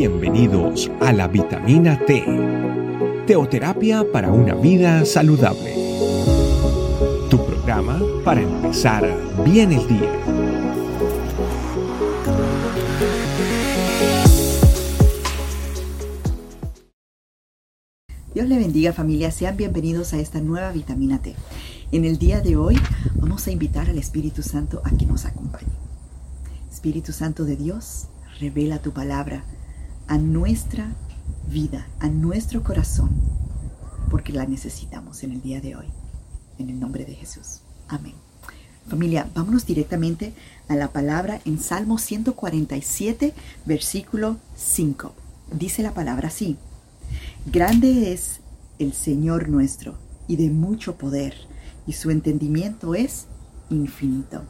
Bienvenidos a la vitamina T, teoterapia para una vida saludable. Tu programa para empezar bien el día. Dios le bendiga familia, sean bienvenidos a esta nueva vitamina T. En el día de hoy vamos a invitar al Espíritu Santo a que nos acompañe. Espíritu Santo de Dios, revela tu palabra a nuestra vida, a nuestro corazón, porque la necesitamos en el día de hoy. En el nombre de Jesús. Amén. Familia, vámonos directamente a la palabra en Salmo 147, versículo 5. Dice la palabra así. Grande es el Señor nuestro y de mucho poder, y su entendimiento es infinito.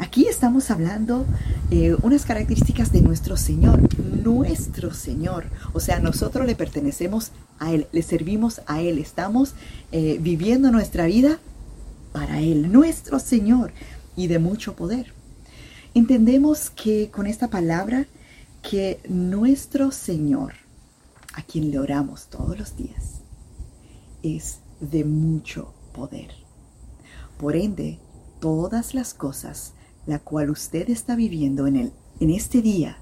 Aquí estamos hablando eh, unas características de nuestro Señor, nuestro Señor. O sea, nosotros le pertenecemos a Él, le servimos a Él, estamos eh, viviendo nuestra vida para Él, nuestro Señor, y de mucho poder. Entendemos que con esta palabra, que nuestro Señor, a quien le oramos todos los días, es de mucho poder. Por ende, todas las cosas la cual usted está viviendo en, el, en este día,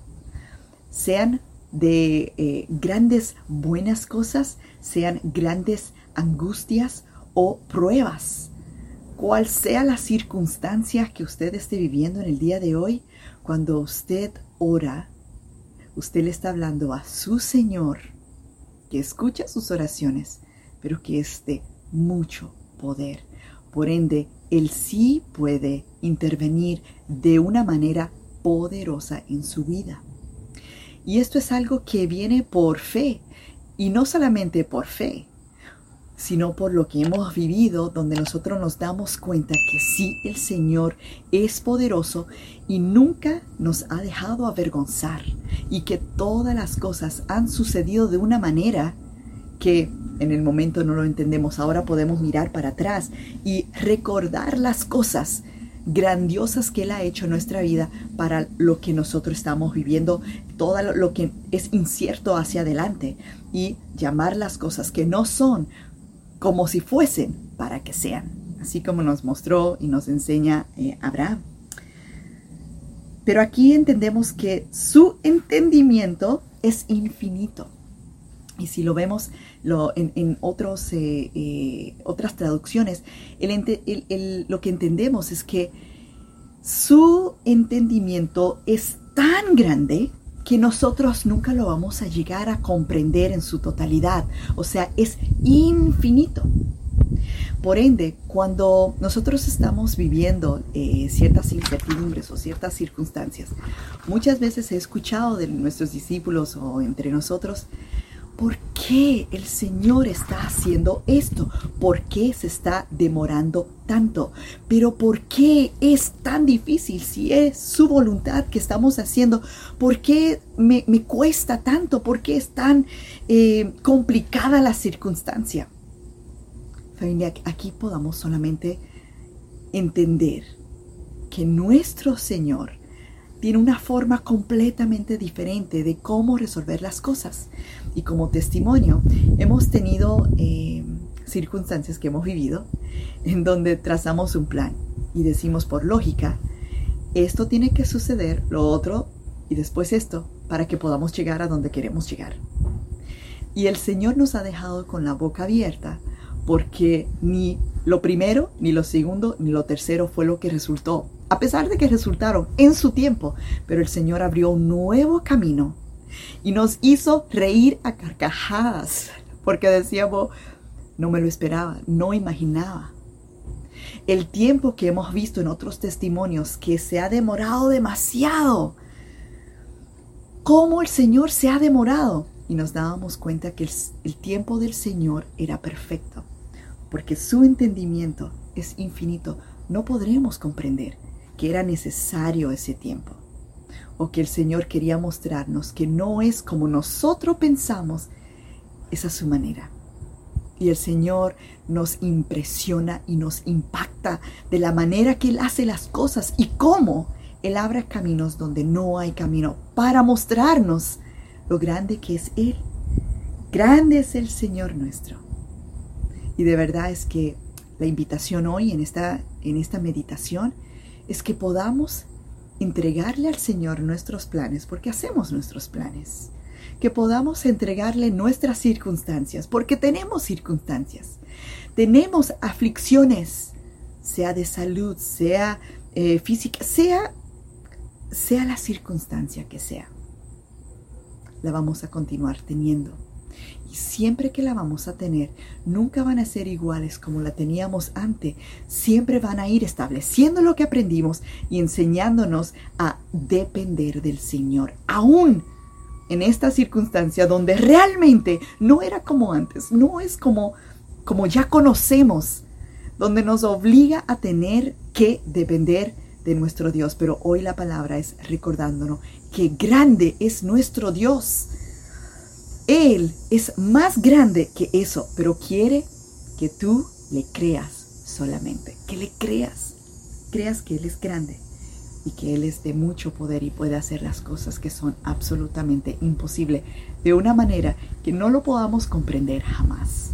sean de eh, grandes buenas cosas, sean grandes angustias o pruebas, cual sea la circunstancia que usted esté viviendo en el día de hoy, cuando usted ora, usted le está hablando a su Señor, que escucha sus oraciones, pero que es de mucho poder. Por ende, Él sí puede intervenir de una manera poderosa en su vida. Y esto es algo que viene por fe, y no solamente por fe, sino por lo que hemos vivido, donde nosotros nos damos cuenta que sí, el Señor es poderoso y nunca nos ha dejado avergonzar, y que todas las cosas han sucedido de una manera que en el momento no lo entendemos. Ahora podemos mirar para atrás y recordar las cosas grandiosas que Él ha hecho en nuestra vida para lo que nosotros estamos viviendo, todo lo que es incierto hacia adelante y llamar las cosas que no son como si fuesen para que sean, así como nos mostró y nos enseña eh, Abraham. Pero aquí entendemos que su entendimiento es infinito. Y si lo vemos en, otros, eh, eh, otras traducciones, lo que entendemos es que su entendimiento es tan grande que nosotros nunca lo vamos a llegar a comprender en su totalidad. O sea, es infinito. Por ende, cuando nosotros estamos viviendo eh, ciertas incertidumbres o ciertas circunstancias, muchas veces he escuchado de nuestros discípulos o entre nosotros ¿Por qué el Señor está haciendo esto? ¿Por qué se está demorando tanto? Pero ¿por qué es tan difícil si es su voluntad que estamos haciendo? ¿Por qué me, cuesta tanto? ¿Por qué es tan eh, complicada la circunstancia? Familia, aquí podamos solamente entender que nuestro Señor tiene una forma completamente diferente de cómo resolver las cosas. Y como testimonio, hemos tenido eh, circunstancias que hemos vivido en donde trazamos un plan y decimos por lógica, esto tiene que suceder, lo otro y después esto, para que podamos llegar a donde queremos llegar. Y el Señor nos ha dejado con la boca abierta porque ni lo primero, ni lo segundo, ni lo tercero fue lo que resultó a pesar de que resultaron en su tiempo, pero el Señor abrió un nuevo camino y nos hizo reír a carcajadas, porque decíamos, no me lo esperaba, no imaginaba. El tiempo que hemos visto en otros testimonios que se ha demorado demasiado. ¿Cómo el Señor se ha demorado? Y nos dábamos cuenta que el, tiempo del Señor era perfecto, porque su entendimiento es infinito. No podremos comprender que era necesario ese tiempo o que el Señor quería mostrarnos que no es como nosotros pensamos, es su manera. Y el Señor nos impresiona y nos impacta de la manera que Él hace las cosas y cómo Él abre caminos donde no hay camino para mostrarnos lo grande que es Él. Grande es el Señor nuestro. Y de verdad es que la invitación hoy en esta, en esta meditación es que podamos entregarle al Señor nuestros planes, porque hacemos nuestros planes. Que podamos entregarle nuestras circunstancias, porque tenemos circunstancias. Tenemos aflicciones, sea de salud, sea eh, física, sea, sea la circunstancia que sea. La vamos a continuar teniendo y siempre que la vamos a tener, nunca van a ser iguales como la teníamos antes. Siempre van a ir estableciendo lo que aprendimos y enseñándonos a depender del Señor. Aún en esta circunstancia donde realmente no era como antes, no es como, como ya conocemos, donde nos obliga a tener que depender de nuestro Dios. Pero hoy la palabra es recordándonos que grande es nuestro Dios él es más grande que eso, pero quiere que tú le creas solamente, que le creas, creas que Él es grande y que Él es de mucho poder y puede hacer las cosas que son absolutamente imposibles de una manera que no lo podamos comprender jamás,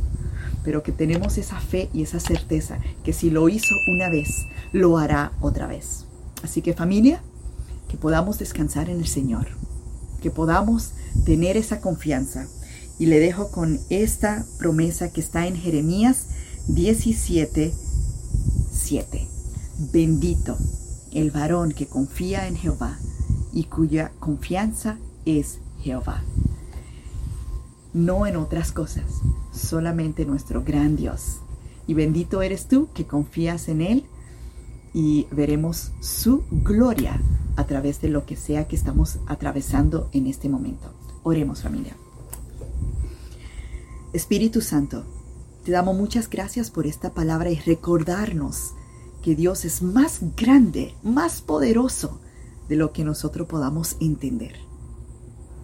pero que tenemos esa fe y esa certeza que si lo hizo una vez, lo hará otra vez. Así que familia, que podamos descansar en el Señor, que podamos tener esa confianza. Y le dejo con esta promesa que está en Jeremías 17, 7. Bendito el varón que confía en Jehová y cuya confianza es Jehová. No en otras cosas, solamente nuestro gran Dios. Y bendito eres tú que confías en Él y veremos su gloria a través de lo que sea que estamos atravesando en este momento. Oremos familia. Espíritu Santo, te damos muchas gracias por esta palabra y recordarnos que Dios es más grande, más poderoso de lo que nosotros podamos entender.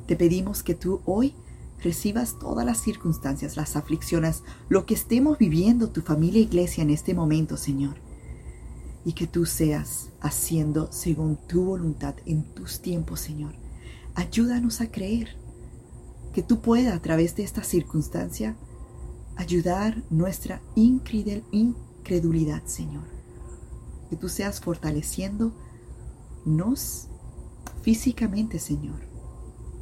Te pedimos que tú hoy recibas todas las circunstancias, las aflicciones, lo que estemos viviendo tu familia e iglesia en este momento, Señor. Y que tú seas haciendo según tu voluntad en tus tiempos, Señor. Ayúdanos a creer que tú puedas a través de esta circunstancia ayudar nuestra incredulidad, Señor. Que tú seas fortaleciéndonos físicamente, Señor.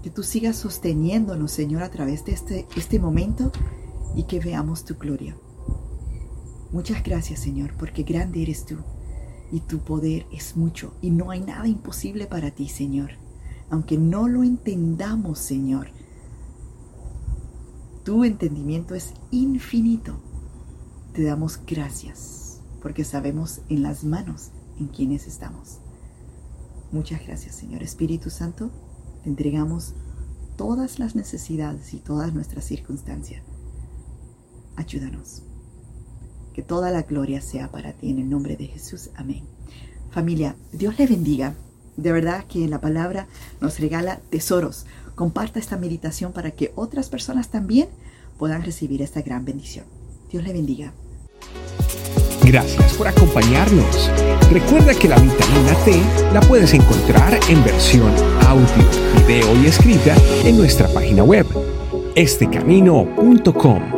Que tú sigas sosteniéndonos, Señor, a través de este, este momento y que veamos tu gloria. Muchas gracias, Señor, porque grande eres tú y tu poder es mucho y no hay nada imposible para ti, Señor. Aunque no lo entendamos, Señor, tu entendimiento es infinito. Te damos gracias porque sabemos en las manos en quienes estamos. Muchas gracias, Señor Espíritu Santo. Te entregamos todas las necesidades y todas nuestras circunstancias. Ayúdanos. Que toda la gloria sea para ti en el nombre de Jesús. Amén. Familia, Dios le bendiga. De verdad que la palabra nos regala tesoros Comparta esta meditación para que otras personas también puedan recibir esta gran bendición. Dios le bendiga. Gracias por acompañarnos. Recuerda que la vitamina T la puedes encontrar en versión audio, video y escrita en nuestra página web, estecamino.com.